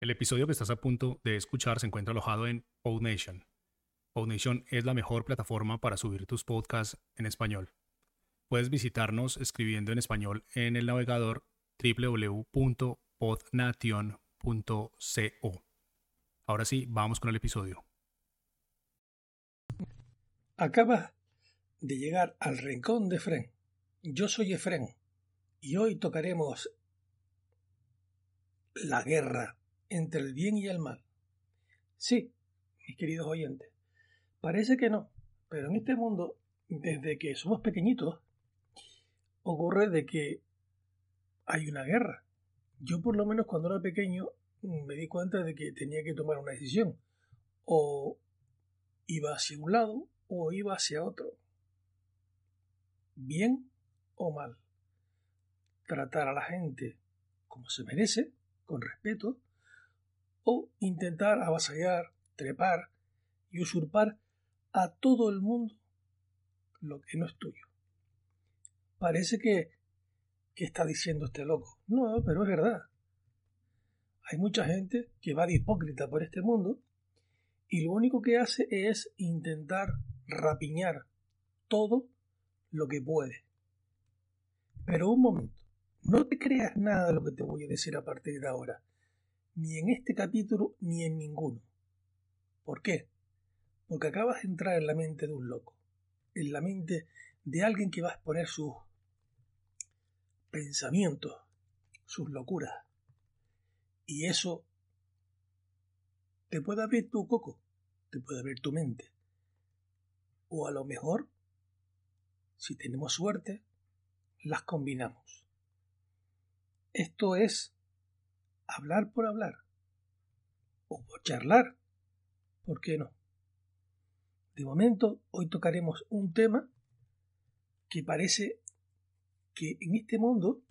El episodio que estás a punto de escuchar se encuentra alojado en PodNation. PodNation es la mejor plataforma para subir tus podcasts en español. Puedes visitarnos escribiendo en español en el navegador www.podnation.co. Ahora sí, vamos con el episodio. Acaba de llegar al rincón de Efren. Yo soy Efren y hoy tocaremos la guerra entre el bien y el mal. Sí, mis queridos oyentes, parece que no, pero en este mundo, desde que somos pequeñitos, ocurre de que hay una guerra. Yo por lo menos cuando era pequeño me di cuenta de que tenía que tomar una decisión. O iba hacia un lado o iba hacia otro. Bien o mal. Tratar a la gente como se merece, con respeto, o intentar avasallar, trepar y usurpar a todo el mundo lo que no es tuyo. Parece que, que está diciendo este loco. No, pero es verdad. Hay mucha gente que va de hipócrita por este mundo y lo único que hace es intentar rapiñar todo lo que puede. Pero un momento, no te creas nada de lo que te voy a decir a partir de ahora ni en este capítulo ni en ninguno. ¿Por qué? Porque acabas de entrar en la mente de un loco, en la mente de alguien que va a exponer sus pensamientos, sus locuras. Y eso te puede abrir tu coco, te puede abrir tu mente. O a lo mejor, si tenemos suerte, las combinamos. Esto es hablar por hablar. O charlar. ¿Por qué no? De momento, hoy tocaremos un tema que parece que en este mundo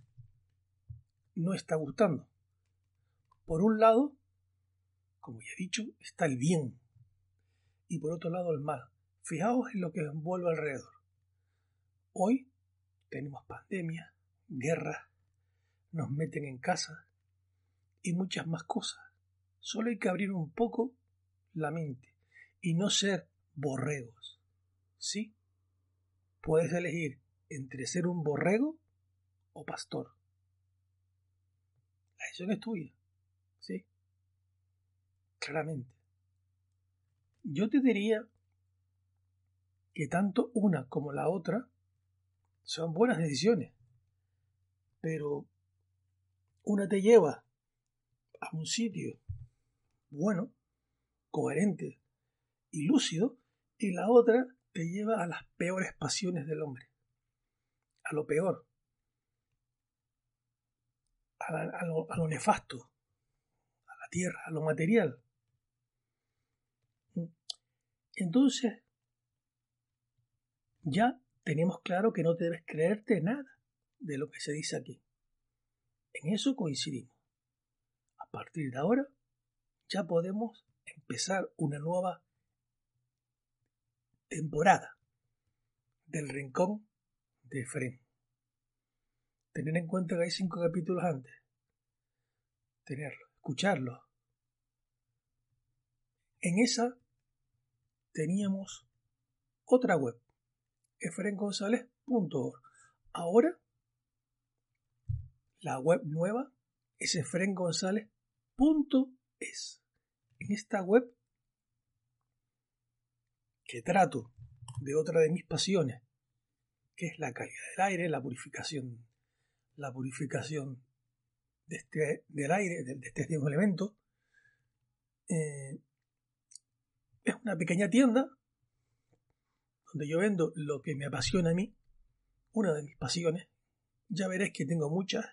no está gustando. Por un lado, como ya he dicho, está el bien y por otro lado el mal. Fijaos en lo que envuelve alrededor. Hoy tenemos pandemia, guerra, nos meten en casa, y muchas más cosas. Solo hay que abrir un poco la mente y no ser borregos. ¿Sí? Puedes elegir entre ser un borrego o pastor. La decisión es tuya. ¿Sí? Claramente. Yo te diría que tanto una como la otra son buenas decisiones. Pero una te lleva a un sitio bueno, coherente y lúcido, y la otra te lleva a las peores pasiones del hombre, a lo peor, a, lo, nefasto, a la tierra, a lo material. Entonces, ya tenemos claro que no debes creerte nada de lo que se dice aquí. En eso coincidimos a partir de ahora ya podemos empezar una nueva temporada del Rincón de Efren. Tener en cuenta que hay cinco capítulos antes. Tenerlo, escucharlo. En esa teníamos otra web, efrengonzález.org. Ahora, la web nueva es efrengonzález.org es. En esta web que trato de otra de mis pasiones, que es la calidad del aire, la purificación, la purificación de este, del aire, de, este elemento, eh, es una pequeña tienda donde yo vendo lo que me apasiona a mí, una de mis pasiones. Ya veréis que tengo muchas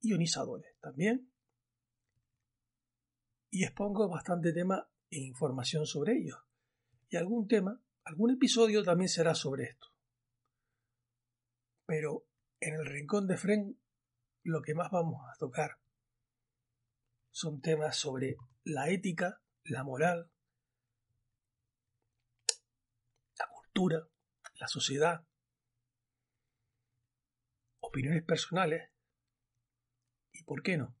ionizadores también y expongo bastante tema e información sobre ellos. Y algún tema, algún episodio también será sobre esto. Pero en el rincón de Fren lo que más vamos a tocar son temas sobre la ética, la moral, la cultura, la sociedad, opiniones personales y, ¿por qué no?,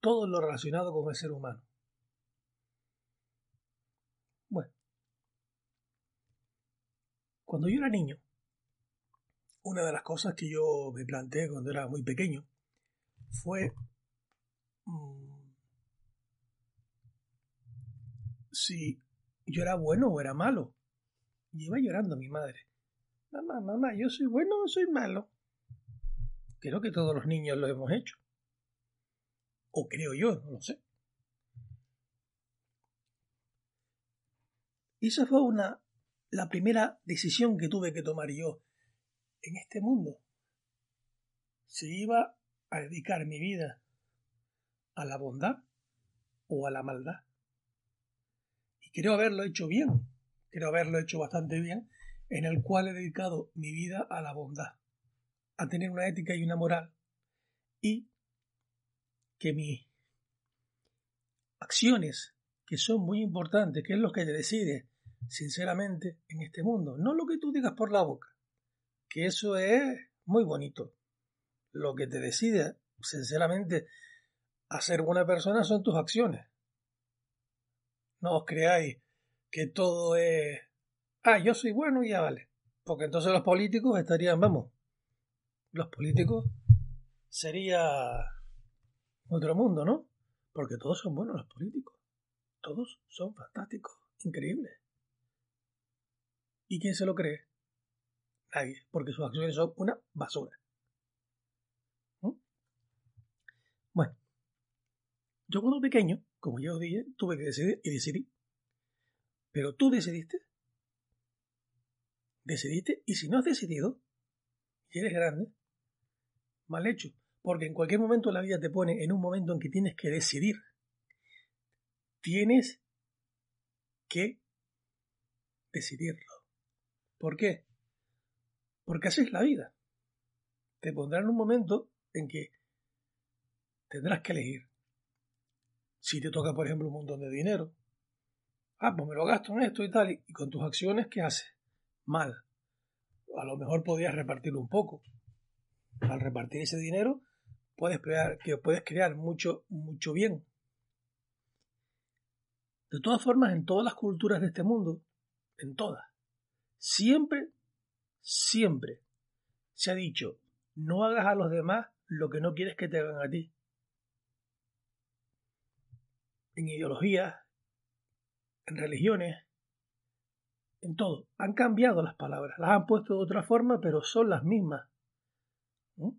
todo lo relacionado con el ser humano. Bueno, cuando yo era niño, una de las cosas que yo me planteé cuando era muy pequeño fue mm, si yo era bueno o era malo. Y iba llorando mi madre. Mamá, mamá, ¿yo soy bueno o soy malo? Creo que todos los niños lo hemos hecho. O creo yo, no lo sé. Y esa fue una, la primera decisión que tuve que tomar yo en este mundo. Si iba a dedicar mi vida a la bondad o a la maldad. Y creo haberlo hecho bien, creo haberlo hecho bastante bien, en el cual he dedicado mi vida a la bondad, a tener una ética y una moral, y que mis acciones, que son muy importantes, que es lo que te decide, sinceramente, en este mundo, no lo que tú digas por la boca, que eso es muy bonito. Lo que te decide, sinceramente, a ser buena persona son tus acciones. No os creáis que todo es, ah, yo soy bueno y ya vale. Porque entonces los políticos estarían, vamos, los políticos sería otro mundo, ¿no? Porque todos son buenos los políticos. Todos son fantásticos, increíbles. ¿Y quién se lo cree? Nadie, porque sus acciones son una basura. ¿Mm? Bueno, yo cuando pequeño, como ya os dije, tuve que decidir y decidí. Pero tú decidiste. Decidiste y si no has decidido y eres grande, mal hecho. Porque en cualquier momento la vida te pone en un momento en que tienes que decidir. Tienes que decidirlo. ¿Por qué? Porque así es la vida. Te pondrá en un momento en que tendrás que elegir. Si te toca, por ejemplo, un montón de dinero, ah, pues me lo gasto en esto y tal, y con tus acciones, ¿qué haces? Mal. A lo mejor podrías repartirlo un poco. Al repartir ese dinero, puedes crear, que puedes crear mucho, mucho bien. De todas formas, en todas las culturas de este mundo, en todas, siempre Siempre se ha dicho, no hagas a los demás lo que no quieres que te hagan a ti. En ideologías, en religiones, en todo. Han cambiado las palabras, las han puesto de otra forma, pero son las mismas. ¿Mm?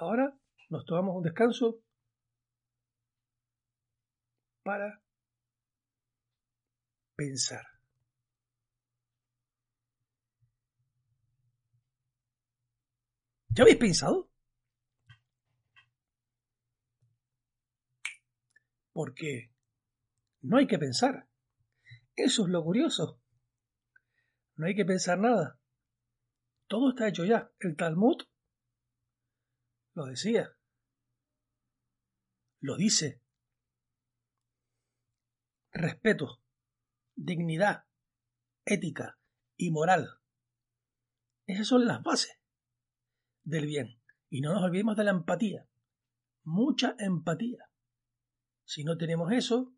Ahora nos tomamos un descanso para pensar. ¿Ya habéis pensado? Porque no hay que pensar. Eso es lo curioso. No hay que pensar nada. Todo está hecho ya. El Talmud lo decía. Lo dice. Respeto dignidad, ética y moral. Esas son las bases del bien. Y no nos olvidemos de la empatía. Mucha empatía. Si no tenemos eso,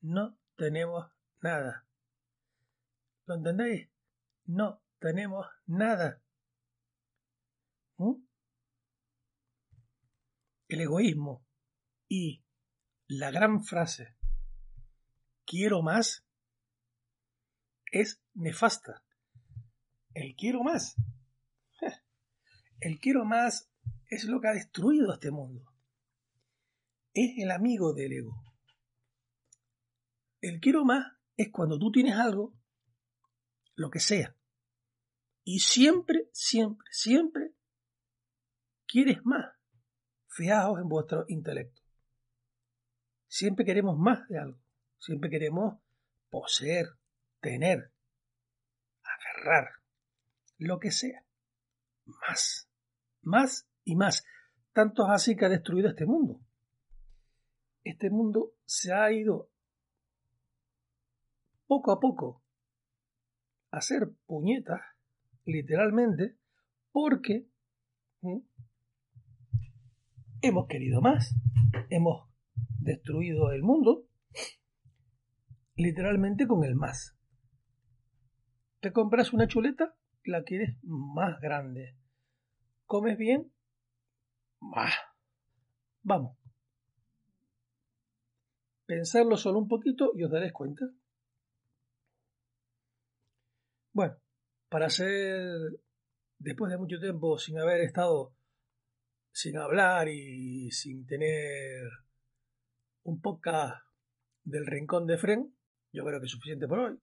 no tenemos nada. ¿Lo entendéis? No tenemos nada. ¿Mm? El egoísmo y la gran frase quiero más es nefasta. El quiero más. El quiero más es lo que ha destruido este mundo. Es el amigo del ego. El quiero más es cuando tú tienes algo, lo que sea, y siempre, siempre, siempre quieres más. Fijaos en vuestro intelecto. Siempre queremos más de algo. Siempre queremos poseer, tener, agarrar, lo que sea. Más, más y más. Tanto es así que ha destruido este mundo. Este mundo se ha ido poco a poco a hacer puñetas, literalmente, porque ¿Mm? Hemos querido más, hemos destruido el mundo, literalmente con el más. Te compras una chuleta, la quieres más grande. ¿Comes bien? Más. Vamos. Pensarlo solo un poquito y os daréis cuenta. Bueno, para ser, después de mucho tiempo sin haber estado, sin hablar y sin tener un podcast del rincón de Fren, yo creo que es suficiente por hoy.